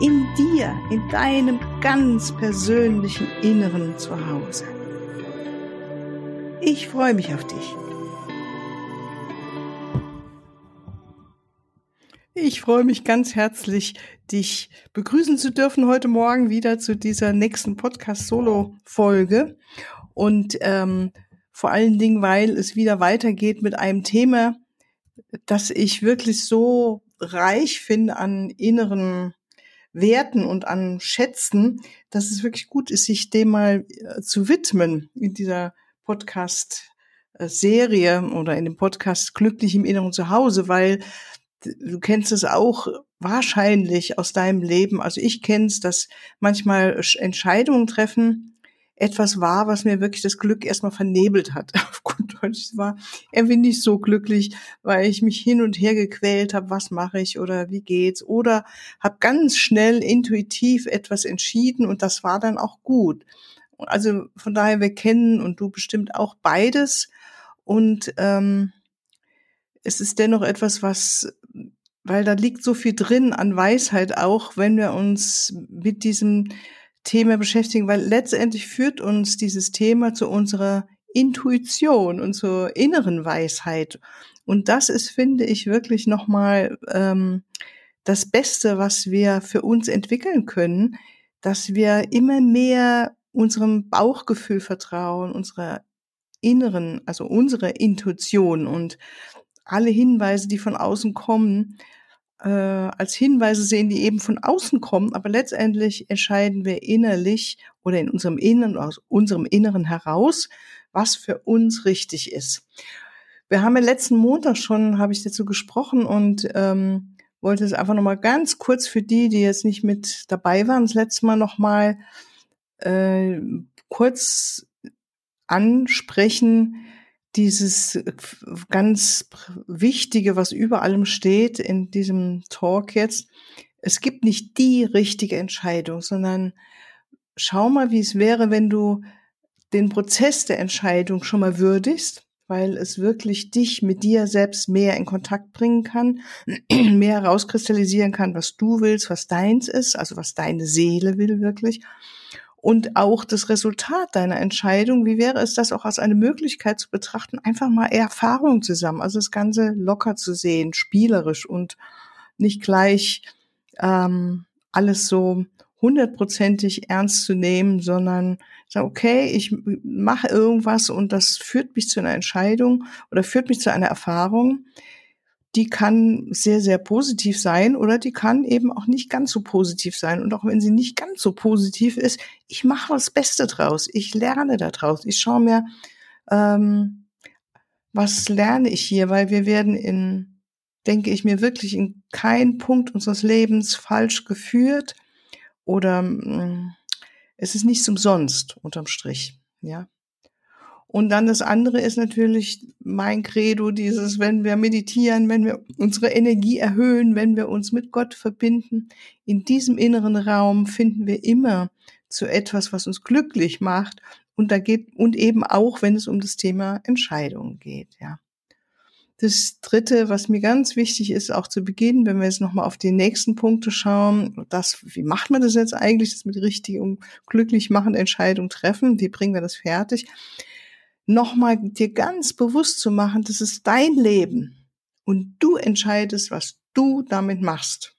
in dir, in deinem ganz persönlichen Inneren zu Hause. Ich freue mich auf dich. Ich freue mich ganz herzlich, dich begrüßen zu dürfen heute Morgen wieder zu dieser nächsten Podcast-Solo-Folge. Und ähm, vor allen Dingen, weil es wieder weitergeht mit einem Thema, das ich wirklich so reich finde an inneren Werten und an Schätzen, dass es wirklich gut ist, sich dem mal äh, zu widmen in dieser Podcast-Serie oder in dem Podcast Glücklich im Inneren zu Hause, weil du kennst es auch wahrscheinlich aus deinem Leben. Also ich kenne es, dass manchmal Entscheidungen treffen, etwas war, was mir wirklich das Glück erstmal vernebelt hat. Auf gut Deutsch war irgendwie nicht so glücklich, weil ich mich hin und her gequält habe, was mache ich oder wie geht's oder habe ganz schnell intuitiv etwas entschieden und das war dann auch gut. Also von daher wir kennen und du bestimmt auch beides und ähm, es ist dennoch etwas, was weil da liegt so viel drin an Weisheit auch, wenn wir uns mit diesem Thema beschäftigen, weil letztendlich führt uns dieses Thema zu unserer Intuition und zur inneren Weisheit. Und das ist, finde ich, wirklich nochmal ähm, das Beste, was wir für uns entwickeln können, dass wir immer mehr unserem Bauchgefühl vertrauen, unserer inneren, also unsere Intuition und alle Hinweise, die von außen kommen, äh, als Hinweise sehen, die eben von außen kommen, aber letztendlich entscheiden wir innerlich oder in unserem Inneren, aus unserem Inneren heraus, was für uns richtig ist. Wir haben ja letzten Montag schon, habe ich dazu gesprochen und ähm, wollte es einfach nochmal ganz kurz für die, die jetzt nicht mit dabei waren, das letzte Mal nochmal äh, kurz ansprechen, dieses ganz Wichtige, was über allem steht in diesem Talk jetzt, es gibt nicht die richtige Entscheidung, sondern schau mal, wie es wäre, wenn du den Prozess der Entscheidung schon mal würdigst, weil es wirklich dich mit dir selbst mehr in Kontakt bringen kann, mehr herauskristallisieren kann, was du willst, was deins ist, also was deine Seele will wirklich und auch das Resultat deiner Entscheidung, wie wäre es das auch als eine Möglichkeit zu betrachten, einfach mal Erfahrung zusammen, also das Ganze locker zu sehen, spielerisch und nicht gleich ähm, alles so hundertprozentig ernst zu nehmen, sondern sagen, okay, ich mache irgendwas und das führt mich zu einer Entscheidung oder führt mich zu einer Erfahrung die kann sehr, sehr positiv sein oder die kann eben auch nicht ganz so positiv sein. Und auch wenn sie nicht ganz so positiv ist, ich mache das Beste draus. Ich lerne da draus. Ich schaue mir, ähm, was lerne ich hier, weil wir werden in, denke ich mir, wirklich in keinem Punkt unseres Lebens falsch geführt oder mm, es ist nichts umsonst unterm Strich. Ja, und dann das andere ist natürlich mein Credo, dieses, wenn wir meditieren, wenn wir unsere Energie erhöhen, wenn wir uns mit Gott verbinden, in diesem inneren Raum finden wir immer zu etwas, was uns glücklich macht. Und da geht, und eben auch, wenn es um das Thema Entscheidungen geht, ja. Das dritte, was mir ganz wichtig ist, auch zu Beginn, wenn wir jetzt nochmal auf die nächsten Punkte schauen, das, wie macht man das jetzt eigentlich, das mit richtig und glücklich machen Entscheidungen treffen? Wie bringen wir das fertig? Nochmal dir ganz bewusst zu machen, das ist dein Leben und du entscheidest, was du damit machst.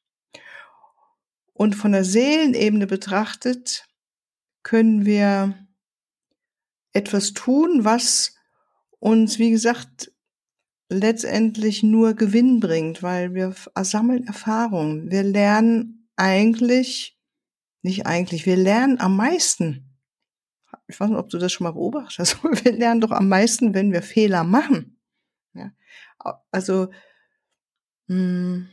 Und von der Seelenebene betrachtet können wir etwas tun, was uns, wie gesagt, letztendlich nur Gewinn bringt, weil wir sammeln Erfahrungen. Wir lernen eigentlich, nicht eigentlich, wir lernen am meisten ich weiß nicht, ob du das schon mal beobachtet hast, wir lernen doch am meisten, wenn wir Fehler machen. Ja? Also, mh, hm,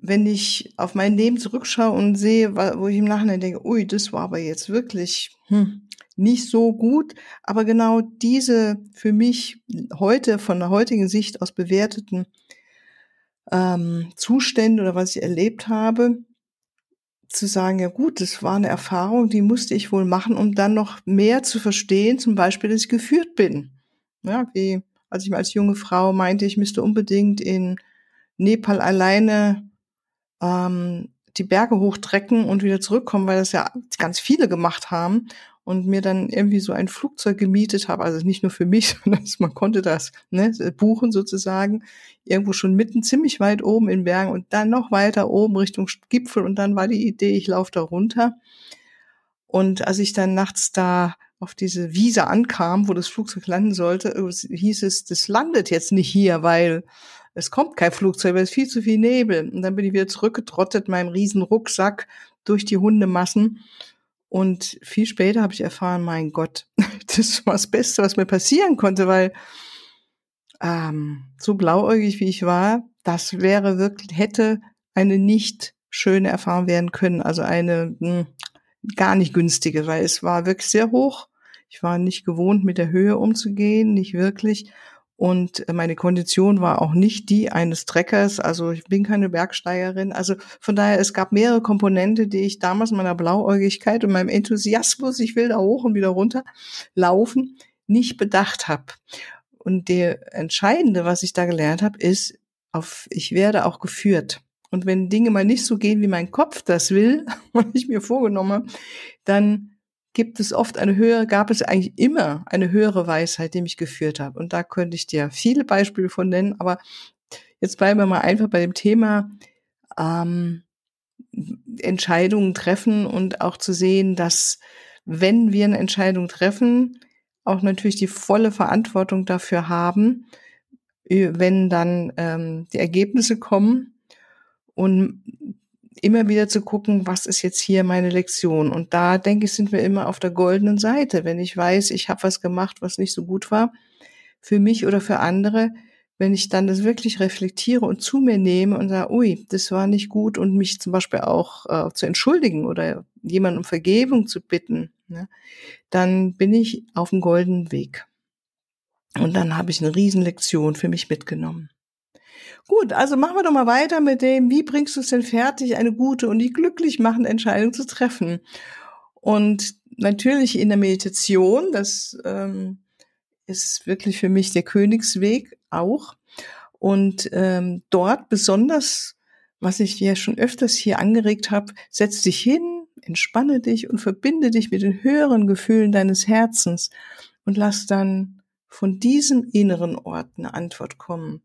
wenn ich auf mein Leben zurückschaue und sehe, wo ich im Nachhinein denke, ui, das war aber jetzt wirklich hm, nicht so gut. Aber genau diese für mich heute von der heutigen Sicht aus bewerteten ähm, Zustände oder was ich erlebt habe, zu sagen, ja gut, das war eine Erfahrung, die musste ich wohl machen, um dann noch mehr zu verstehen, zum Beispiel, dass ich geführt bin. Ja, wie als ich als junge Frau meinte, ich müsste unbedingt in Nepal alleine ähm, die Berge hochtrecken und wieder zurückkommen, weil das ja ganz viele gemacht haben und mir dann irgendwie so ein Flugzeug gemietet habe, also nicht nur für mich, sondern man konnte das ne, buchen sozusagen, irgendwo schon mitten ziemlich weit oben in Bergen und dann noch weiter oben Richtung Gipfel und dann war die Idee, ich laufe da runter. Und als ich dann nachts da auf diese Wiese ankam, wo das Flugzeug landen sollte, hieß es, das landet jetzt nicht hier, weil es kommt kein Flugzeug, weil es viel zu viel Nebel. Und dann bin ich wieder zurückgetrottet, meinem riesen Rucksack durch die Hundemassen und viel später habe ich erfahren, mein Gott, das war das Beste, was mir passieren konnte, weil ähm, so blauäugig wie ich war, das wäre wirklich, hätte eine nicht schöne Erfahrung werden können, also eine mh, hm, gar nicht günstige, weil es war wirklich sehr hoch. Ich war nicht gewohnt, mit der Höhe umzugehen, nicht wirklich. Und meine Kondition war auch nicht die eines Trekkers. Also ich bin keine Bergsteigerin. Also von daher, es gab mehrere Komponente, die ich damals meiner Blauäugigkeit und meinem Enthusiasmus, ich will da hoch und wieder runter laufen, nicht bedacht habe. Und der Entscheidende, was ich da gelernt habe, ist, auf, ich werde auch geführt. Und wenn Dinge mal nicht so gehen, wie mein Kopf das will, was ich mir vorgenommen habe, dann gibt es oft eine höhere, gab es eigentlich immer eine höhere Weisheit, die mich geführt hat. Und da könnte ich dir viele Beispiele von nennen, aber jetzt bleiben wir mal einfach bei dem Thema ähm, Entscheidungen treffen und auch zu sehen, dass wenn wir eine Entscheidung treffen, auch natürlich die volle Verantwortung dafür haben, wenn dann ähm, die Ergebnisse kommen und immer wieder zu gucken, was ist jetzt hier meine Lektion. Und da denke ich, sind wir immer auf der goldenen Seite. Wenn ich weiß, ich habe was gemacht, was nicht so gut war, für mich oder für andere, wenn ich dann das wirklich reflektiere und zu mir nehme und sage, ui, das war nicht gut und mich zum Beispiel auch äh, zu entschuldigen oder jemanden um Vergebung zu bitten, ne, dann bin ich auf dem goldenen Weg. Und dann habe ich eine Riesenlektion für mich mitgenommen. Gut, also machen wir doch mal weiter mit dem, wie bringst du es denn fertig, eine gute und die glücklich machende Entscheidung zu treffen? Und natürlich in der Meditation, das ähm, ist wirklich für mich der Königsweg auch. Und ähm, dort besonders, was ich ja schon öfters hier angeregt habe, setz dich hin, entspanne dich und verbinde dich mit den höheren Gefühlen deines Herzens und lass dann von diesem inneren Ort eine Antwort kommen.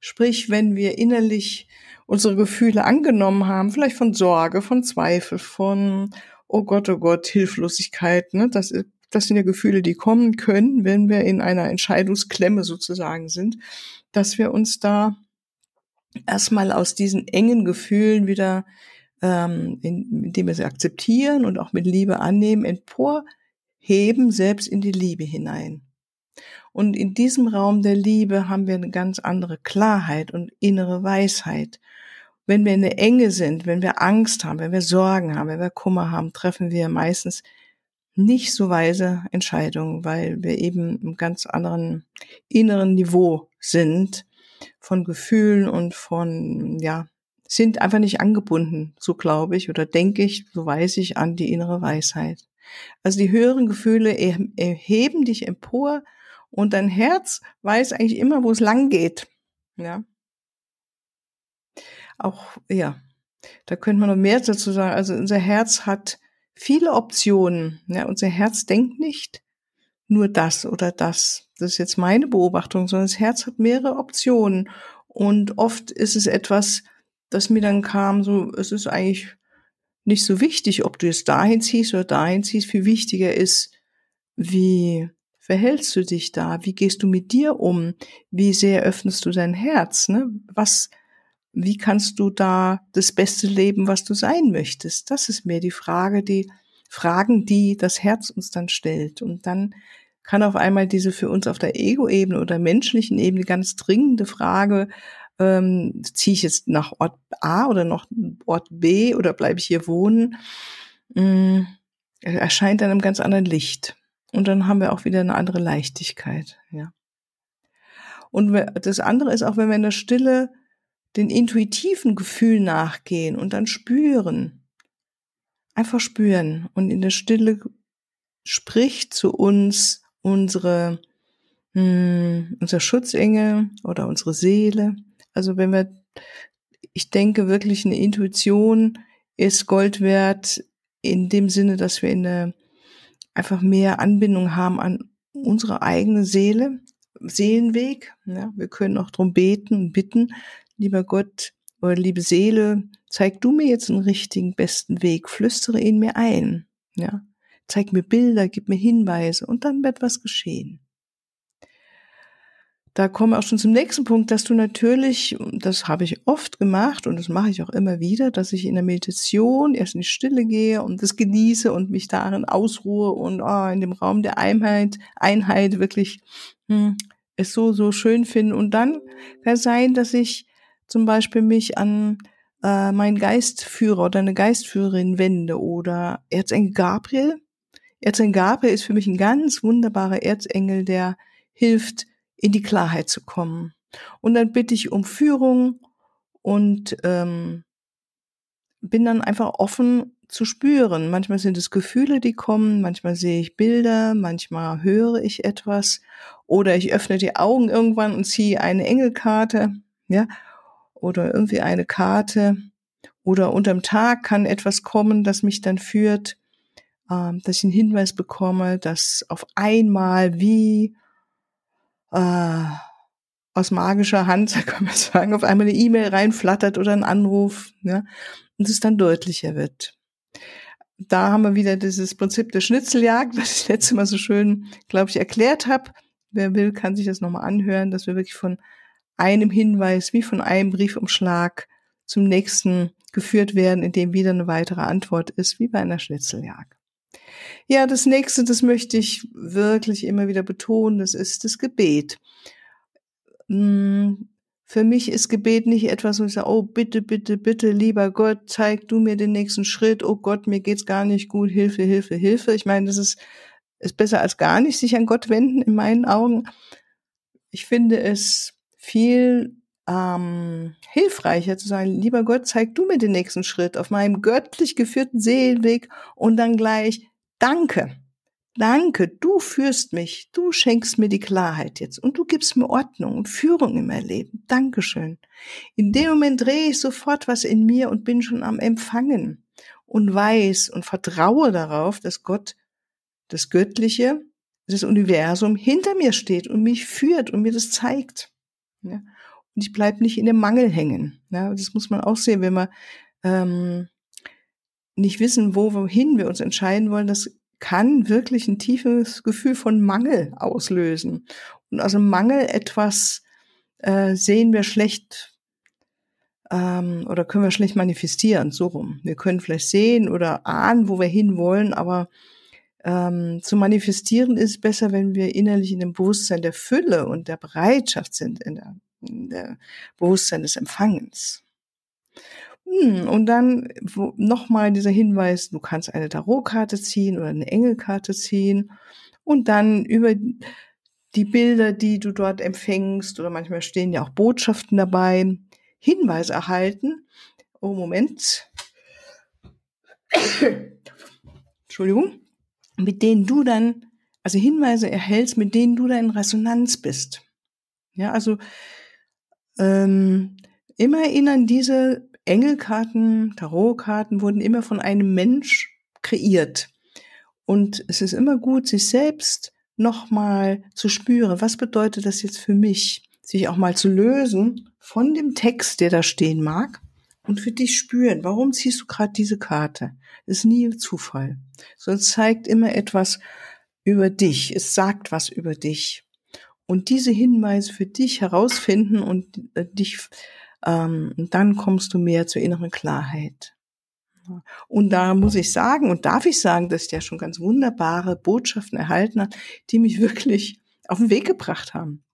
Sprich, wenn wir innerlich unsere Gefühle angenommen haben, vielleicht von Sorge, von Zweifel, von, oh Gott, oh Gott, Hilflosigkeit, ne? das, das sind ja Gefühle, die kommen können, wenn wir in einer Entscheidungsklemme sozusagen sind, dass wir uns da erstmal aus diesen engen Gefühlen wieder, ähm, indem wir sie akzeptieren und auch mit Liebe annehmen, emporheben, selbst in die Liebe hinein. Und in diesem Raum der Liebe haben wir eine ganz andere Klarheit und innere Weisheit. Wenn wir in der Enge sind, wenn wir Angst haben, wenn wir Sorgen haben, wenn wir Kummer haben, treffen wir meistens nicht so weise Entscheidungen, weil wir eben im ganz anderen inneren Niveau sind von Gefühlen und von, ja, sind einfach nicht angebunden, so glaube ich oder denke ich, so weiß ich an die innere Weisheit. Also die höheren Gefühle erheben dich empor und dein Herz weiß eigentlich immer, wo es lang geht. Ja. Auch, ja, da könnte man noch mehr dazu sagen. Also unser Herz hat viele Optionen. Ja, unser Herz denkt nicht nur das oder das. Das ist jetzt meine Beobachtung, sondern das Herz hat mehrere Optionen. Und oft ist es etwas, das mir dann kam, so, es ist eigentlich nicht so wichtig, ob du es dahin ziehst oder dahin ziehst. Viel wichtiger ist, wie verhältst du dich da? Wie gehst du mit dir um? Wie sehr öffnest du dein Herz? Ne? Was, wie kannst du da das Beste leben, was du sein möchtest? Das ist mehr die Frage, die Fragen, die das Herz uns dann stellt. Und dann kann auf einmal diese für uns auf der Ego-Ebene oder menschlichen Ebene ganz dringende Frage, ähm, ziehe ich jetzt nach Ort A oder noch Ort B oder bleibe ich hier wohnen, mh, erscheint dann im ganz anderen Licht. Und dann haben wir auch wieder eine andere Leichtigkeit, ja. Und das andere ist auch, wenn wir in der Stille den intuitiven Gefühl nachgehen und dann spüren, einfach spüren und in der Stille spricht zu uns unsere hm, unser Schutzengel oder unsere Seele. Also wenn wir, ich denke wirklich eine Intuition ist Gold wert in dem Sinne, dass wir eine einfach mehr Anbindung haben an unsere eigene Seele, Seelenweg. Ja, wir können auch drum beten und bitten, lieber Gott oder liebe Seele, zeig du mir jetzt einen richtigen, besten Weg, flüstere ihn mir ein. Ja, zeig mir Bilder, gib mir Hinweise und dann wird was geschehen da kommen wir auch schon zum nächsten Punkt, dass du natürlich, das habe ich oft gemacht und das mache ich auch immer wieder, dass ich in der Meditation erst in die Stille gehe und das genieße und mich darin ausruhe und oh, in dem Raum der Einheit, Einheit wirklich hm, es so, so schön finde. Und dann kann es sein, dass ich zum Beispiel mich an äh, meinen Geistführer oder eine Geistführerin wende oder Erzengel Gabriel. Erzengel Gabriel ist für mich ein ganz wunderbarer Erzengel, der hilft, in die Klarheit zu kommen. Und dann bitte ich um Führung und ähm, bin dann einfach offen zu spüren. Manchmal sind es Gefühle, die kommen, manchmal sehe ich Bilder, manchmal höre ich etwas oder ich öffne die Augen irgendwann und ziehe eine Engelkarte, ja, oder irgendwie eine Karte oder unterm Tag kann etwas kommen, das mich dann führt, äh, dass ich einen Hinweis bekomme, dass auf einmal wie äh, aus magischer Hand, kann man sagen, auf einmal eine E-Mail reinflattert oder ein Anruf, ja, und es dann deutlicher wird. Da haben wir wieder dieses Prinzip der Schnitzeljagd, was ich letztes Mal so schön, glaube ich, erklärt habe. Wer will, kann sich das nochmal anhören, dass wir wirklich von einem Hinweis, wie von einem Briefumschlag zum nächsten geführt werden, in dem wieder eine weitere Antwort ist, wie bei einer Schnitzeljagd. Ja, das nächste, das möchte ich wirklich immer wieder betonen, das ist das Gebet. Hm, für mich ist Gebet nicht etwas, wo ich sage, oh, bitte, bitte, bitte, lieber Gott, zeig du mir den nächsten Schritt. Oh Gott, mir geht's gar nicht gut. Hilfe, Hilfe, Hilfe. Ich meine, das ist, ist besser als gar nicht sich an Gott wenden, in meinen Augen. Ich finde es viel ähm, hilfreicher zu sagen, lieber Gott, zeig du mir den nächsten Schritt auf meinem göttlich geführten Seelenweg und dann gleich, Danke. Danke, du führst mich, du schenkst mir die Klarheit jetzt und du gibst mir Ordnung und Führung in mein Leben. Dankeschön. In dem Moment drehe ich sofort was in mir und bin schon am Empfangen und weiß und vertraue darauf, dass Gott, das Göttliche, das Universum hinter mir steht und mich führt und mir das zeigt. Ja? Und ich bleib nicht in dem Mangel hängen. Ja? Das muss man auch sehen, wenn man ähm, nicht wissen, wo, wohin wir uns entscheiden wollen, das kann wirklich ein tiefes Gefühl von Mangel auslösen. Und dem Mangel etwas äh, sehen wir schlecht ähm, oder können wir schlecht manifestieren, so rum. Wir können vielleicht sehen oder ahnen, wo wir hinwollen, aber ähm, zu manifestieren ist besser, wenn wir innerlich in dem Bewusstsein der Fülle und der Bereitschaft sind, in der, der Bewusstsein des Empfangens. Hm, und dann nochmal dieser Hinweis, du kannst eine Tarotkarte ziehen oder eine Engelkarte ziehen und dann über die Bilder, die du dort empfängst oder manchmal stehen ja auch Botschaften dabei, Hinweise erhalten. Oh, Moment. Entschuldigung. Mit denen du dann, also Hinweise erhältst, mit denen du dann in Resonanz bist. Ja, also ähm, immer erinnern diese Engelkarten, Tarotkarten wurden immer von einem Mensch kreiert. Und es ist immer gut, sich selbst nochmal zu spüren, was bedeutet das jetzt für mich? Sich auch mal zu lösen von dem Text, der da stehen mag und für dich spüren, warum ziehst du gerade diese Karte? Das ist nie Zufall, es zeigt immer etwas über dich, es sagt was über dich. Und diese Hinweise für dich herausfinden und äh, dich ähm, dann kommst du mehr zur inneren Klarheit. Und da muss ich sagen und darf ich sagen, dass ich ja schon ganz wunderbare Botschaften erhalten habe, die mich wirklich auf den Weg gebracht haben.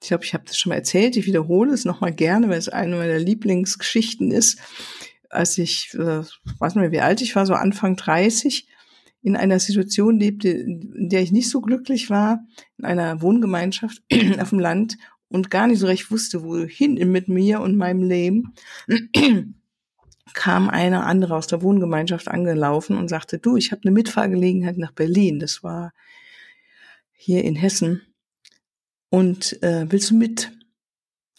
Ich glaube, ich habe das schon mal erzählt. Ich wiederhole es nochmal gerne, weil es eine meiner Lieblingsgeschichten ist. Als ich, äh, weiß nicht mehr, wie alt ich war, so Anfang 30, in einer Situation lebte, in der ich nicht so glücklich war, in einer Wohngemeinschaft auf dem Land und gar nicht so recht wusste, wohin mit mir und meinem Leben, kam eine andere aus der Wohngemeinschaft angelaufen und sagte, du, ich habe eine Mitfahrgelegenheit nach Berlin. Das war hier in Hessen. Und äh, willst du mit?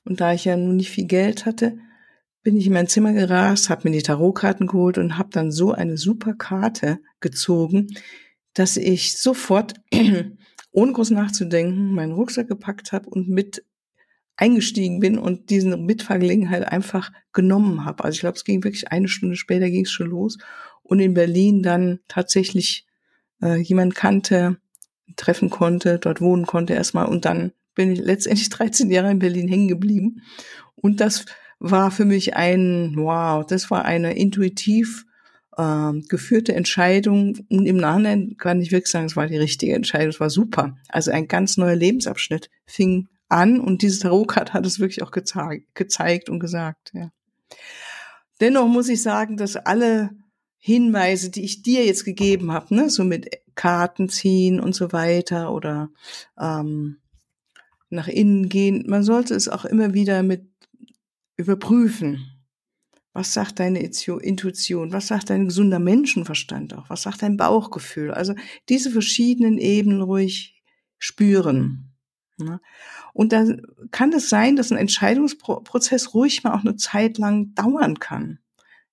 Und da ich ja nun nicht viel Geld hatte, bin ich in mein Zimmer gerast, habe mir die Tarotkarten geholt und habe dann so eine super Karte gezogen, dass ich sofort, ohne groß nachzudenken, meinen Rucksack gepackt habe und mit eingestiegen bin und diesen Mitfahrgelegenheit einfach genommen habe. Also ich glaube, es ging wirklich eine Stunde später ging es schon los und in Berlin dann tatsächlich äh, jemand kannte, treffen konnte, dort wohnen konnte erstmal und dann bin ich letztendlich 13 Jahre in Berlin hängen geblieben und das war für mich ein wow, das war eine intuitiv äh, geführte Entscheidung und im Nachhinein kann ich wirklich sagen, es war die richtige Entscheidung, es war super. Also ein ganz neuer Lebensabschnitt fing an und dieses Tarotkart hat es wirklich auch gezeigt, gezeigt und gesagt. Ja. Dennoch muss ich sagen, dass alle Hinweise, die ich dir jetzt gegeben habe, ne, so mit Karten ziehen und so weiter oder ähm, nach innen gehen, man sollte es auch immer wieder mit überprüfen. Was sagt deine Intuition? Was sagt dein gesunder Menschenverstand auch? Was sagt dein Bauchgefühl? Also diese verschiedenen Ebenen ruhig spüren. Ne? Und da kann es sein, dass ein Entscheidungsprozess ruhig mal auch eine Zeit lang dauern kann.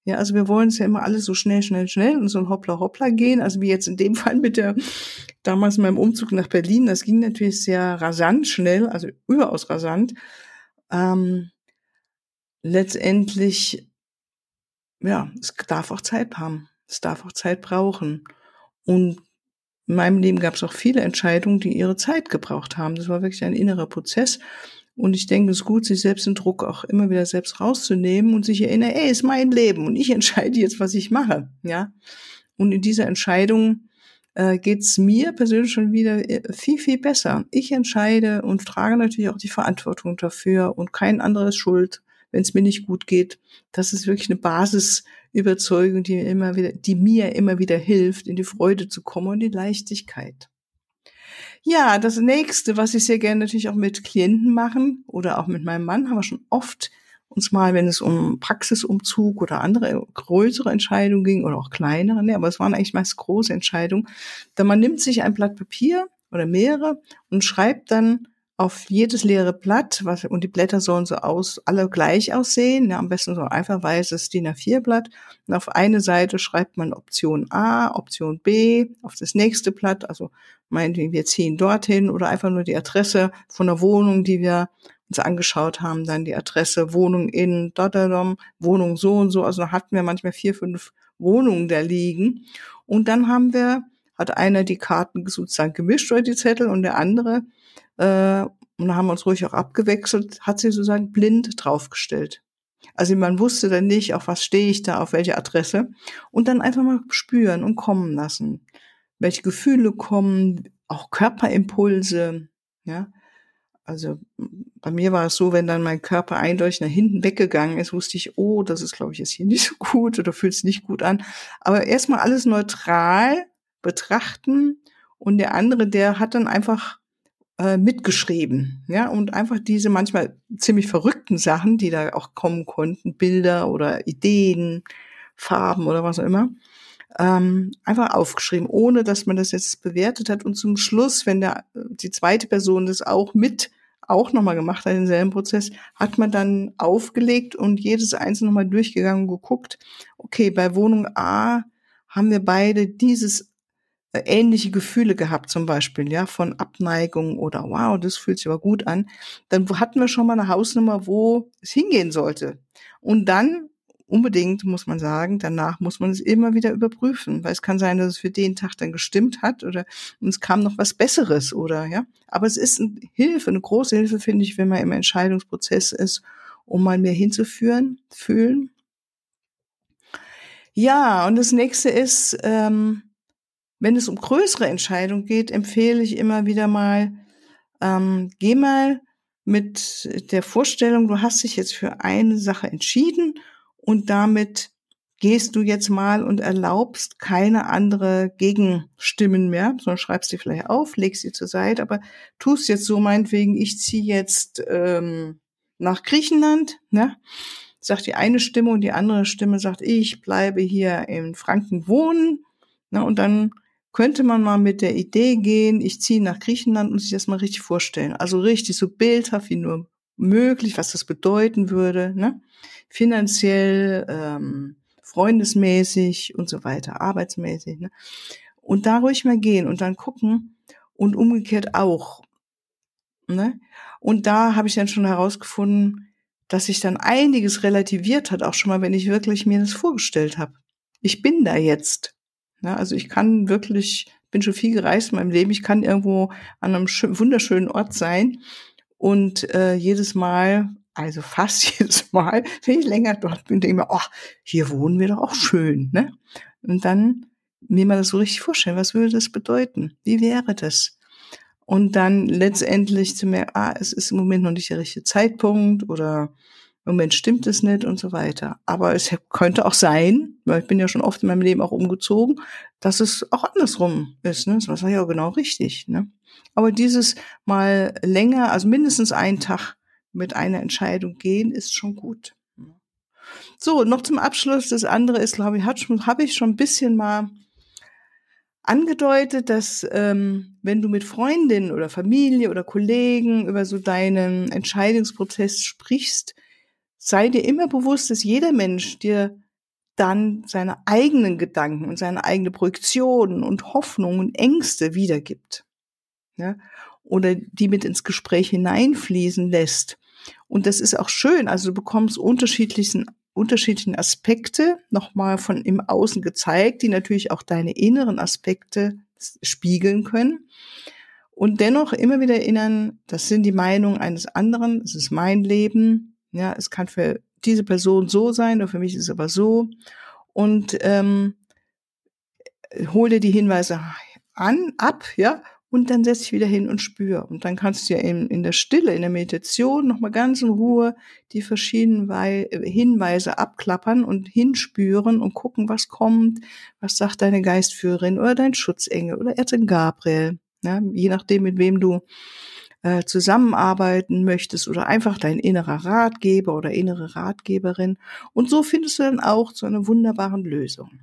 Ja, also wir wollen es ja immer alles so schnell, schnell, schnell und so ein Hoppla, Hoppla gehen. Also wie jetzt in dem Fall mit der, damals meinem Umzug nach Berlin, das ging natürlich sehr rasant schnell, also überaus rasant. Ähm, letztendlich, ja, es darf auch Zeit haben. Es darf auch Zeit brauchen. Und in meinem Leben gab es auch viele Entscheidungen, die ihre Zeit gebraucht haben. Das war wirklich ein innerer Prozess. Und ich denke, es ist gut, sich selbst den Druck auch immer wieder selbst rauszunehmen und sich erinnern, ey, ist mein Leben und ich entscheide jetzt, was ich mache. Ja. Und in dieser Entscheidung äh, geht es mir persönlich schon wieder äh, viel, viel besser. Ich entscheide und trage natürlich auch die Verantwortung dafür und kein anderer ist schuld, wenn es mir nicht gut geht. Das ist wirklich eine Basis, Überzeugung, die mir immer wieder, die mir immer wieder hilft, in die Freude zu kommen und die Leichtigkeit. Ja, das nächste, was ich sehr gerne natürlich auch mit Klienten machen oder auch mit meinem Mann, haben wir schon oft uns mal, wenn es um Praxisumzug oder andere größere Entscheidungen ging oder auch kleinere, ne, aber es waren eigentlich meist große Entscheidungen, da man nimmt sich ein Blatt Papier oder mehrere und schreibt dann auf jedes leere Blatt, was, und die Blätter sollen so aus, alle gleich aussehen, ja, am besten so einfach weißes DIN A4-Blatt. Und auf eine Seite schreibt man Option A, Option B, auf das nächste Blatt, also meinetwegen wir ziehen dorthin oder einfach nur die Adresse von der Wohnung, die wir uns angeschaut haben, dann die Adresse Wohnung in Dotterdam, Wohnung so und so, also da hatten wir manchmal vier, fünf Wohnungen da liegen. Und dann haben wir, hat einer die Karten sozusagen gemischt oder die Zettel und der andere äh, und haben uns ruhig auch abgewechselt, hat sie sozusagen blind draufgestellt. Also man wusste dann nicht, auf was stehe ich da, auf welche Adresse. Und dann einfach mal spüren und kommen lassen. Welche Gefühle kommen, auch Körperimpulse, ja. Also bei mir war es so, wenn dann mein Körper eindeutig nach hinten weggegangen ist, wusste ich, oh, das ist, glaube ich, jetzt hier nicht so gut oder fühlt es nicht gut an. Aber erstmal alles neutral betrachten und der andere, der hat dann einfach äh, mitgeschrieben, ja, und einfach diese manchmal ziemlich verrückten Sachen, die da auch kommen konnten, Bilder oder Ideen, Farben oder was auch immer, ähm, einfach aufgeschrieben, ohne dass man das jetzt bewertet hat. Und zum Schluss, wenn der, die zweite Person das auch mit auch nochmal gemacht hat, denselben Prozess, hat man dann aufgelegt und jedes einzelne nochmal durchgegangen und geguckt, okay, bei Wohnung A haben wir beide dieses ähnliche Gefühle gehabt, zum Beispiel, ja, von Abneigung oder wow, das fühlt sich aber gut an, dann hatten wir schon mal eine Hausnummer, wo es hingehen sollte. Und dann unbedingt muss man sagen, danach muss man es immer wieder überprüfen, weil es kann sein, dass es für den Tag dann gestimmt hat oder uns kam noch was Besseres oder ja. Aber es ist eine Hilfe, eine große Hilfe finde ich, wenn man im Entscheidungsprozess ist, um mal mehr hinzuführen, fühlen. Ja, und das nächste ist, ähm, wenn es um größere Entscheidungen geht, empfehle ich immer wieder mal, ähm, geh mal mit der Vorstellung, du hast dich jetzt für eine Sache entschieden und damit gehst du jetzt mal und erlaubst keine andere Gegenstimmen mehr, sondern schreibst die vielleicht auf, legst sie zur Seite, aber tust jetzt so meinetwegen, ich ziehe jetzt ähm, nach Griechenland, ne? sagt die eine Stimme und die andere Stimme sagt, ich bleibe hier in Franken wohnen. Ne? Und dann könnte man mal mit der Idee gehen, ich ziehe nach Griechenland und sich das mal richtig vorstellen. Also richtig so bildhaft wie nur möglich, was das bedeuten würde, ne? finanziell, ähm, freundesmäßig und so weiter, arbeitsmäßig. Ne? Und da ruhig mal gehen und dann gucken und umgekehrt auch. Ne? Und da habe ich dann schon herausgefunden, dass sich dann einiges relativiert hat, auch schon mal, wenn ich wirklich mir das vorgestellt habe. Ich bin da jetzt. Ne? also ich kann wirklich, bin schon viel gereist in meinem Leben, ich kann irgendwo an einem wunderschönen Ort sein und äh, jedes Mal, also fast jedes Mal, wenn ich länger dort bin, denke ich mir, oh, hier wohnen wir doch auch schön. Ne? Und dann mir mal das so richtig vorstellen, was würde das bedeuten? Wie wäre das? Und dann letztendlich zu merken, ah, es ist im Moment noch nicht der richtige Zeitpunkt oder Moment stimmt es nicht und so weiter. Aber es könnte auch sein, weil ich bin ja schon oft in meinem Leben auch umgezogen, dass es auch andersrum ist. Ne? Das war ja genau richtig. Ne? Aber dieses mal länger, also mindestens einen Tag mit einer Entscheidung gehen, ist schon gut. So, noch zum Abschluss. Das andere ist, glaube ich, habe ich schon ein bisschen mal angedeutet, dass ähm, wenn du mit Freundinnen oder Familie oder Kollegen über so deinen Entscheidungsprozess sprichst, sei dir immer bewusst, dass jeder Mensch dir dann seine eigenen Gedanken und seine eigene Projektionen und Hoffnungen und Ängste wiedergibt. Ja? Oder die mit ins Gespräch hineinfließen lässt. Und das ist auch schön. Also du bekommst unterschiedlichen unterschiedlichen Aspekte nochmal von im Außen gezeigt, die natürlich auch deine inneren Aspekte spiegeln können. Und dennoch immer wieder erinnern, das sind die Meinungen eines anderen, es ist mein Leben, ja, es kann für diese Person so sein, oder für mich ist es aber so. Und ähm, hol dir die Hinweise an, ab, ja, und dann setz dich wieder hin und spür. Und dann kannst du ja in, in der Stille, in der Meditation nochmal ganz in Ruhe die verschiedenen Wei Hinweise abklappern und hinspüren und gucken, was kommt, was sagt deine Geistführerin oder dein Schutzengel oder Erzengel Gabriel. Ja, je nachdem, mit wem du äh, zusammenarbeiten möchtest oder einfach dein innerer Ratgeber oder innere Ratgeberin. Und so findest du dann auch zu einer wunderbaren Lösung.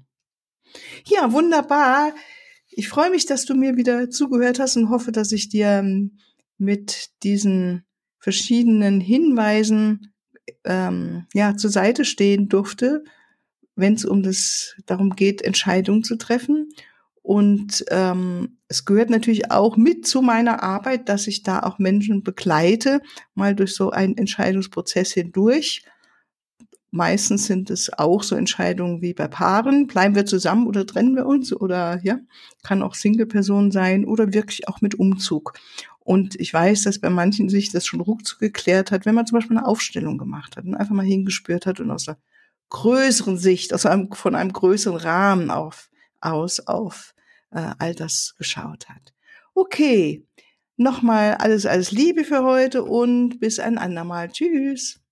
Ja, wunderbar. Ich freue mich, dass du mir wieder zugehört hast und hoffe, dass ich dir ähm, mit diesen verschiedenen Hinweisen ähm, ja zur Seite stehen durfte, wenn es um das darum geht, Entscheidungen zu treffen. Und ähm, es gehört natürlich auch mit zu meiner Arbeit, dass ich da auch Menschen begleite, mal durch so einen Entscheidungsprozess hindurch Meistens sind es auch so Entscheidungen wie bei Paaren. Bleiben wir zusammen oder trennen wir uns? Oder ja, kann auch Single-Person sein oder wirklich auch mit Umzug. Und ich weiß, dass bei manchen sich das schon ruckzuck geklärt hat, wenn man zum Beispiel eine Aufstellung gemacht hat und einfach mal hingespürt hat und aus einer größeren Sicht, aus einem, von einem größeren Rahmen auf, aus auf äh, all das geschaut hat. Okay, nochmal alles, alles Liebe für heute und bis ein andermal. Tschüss.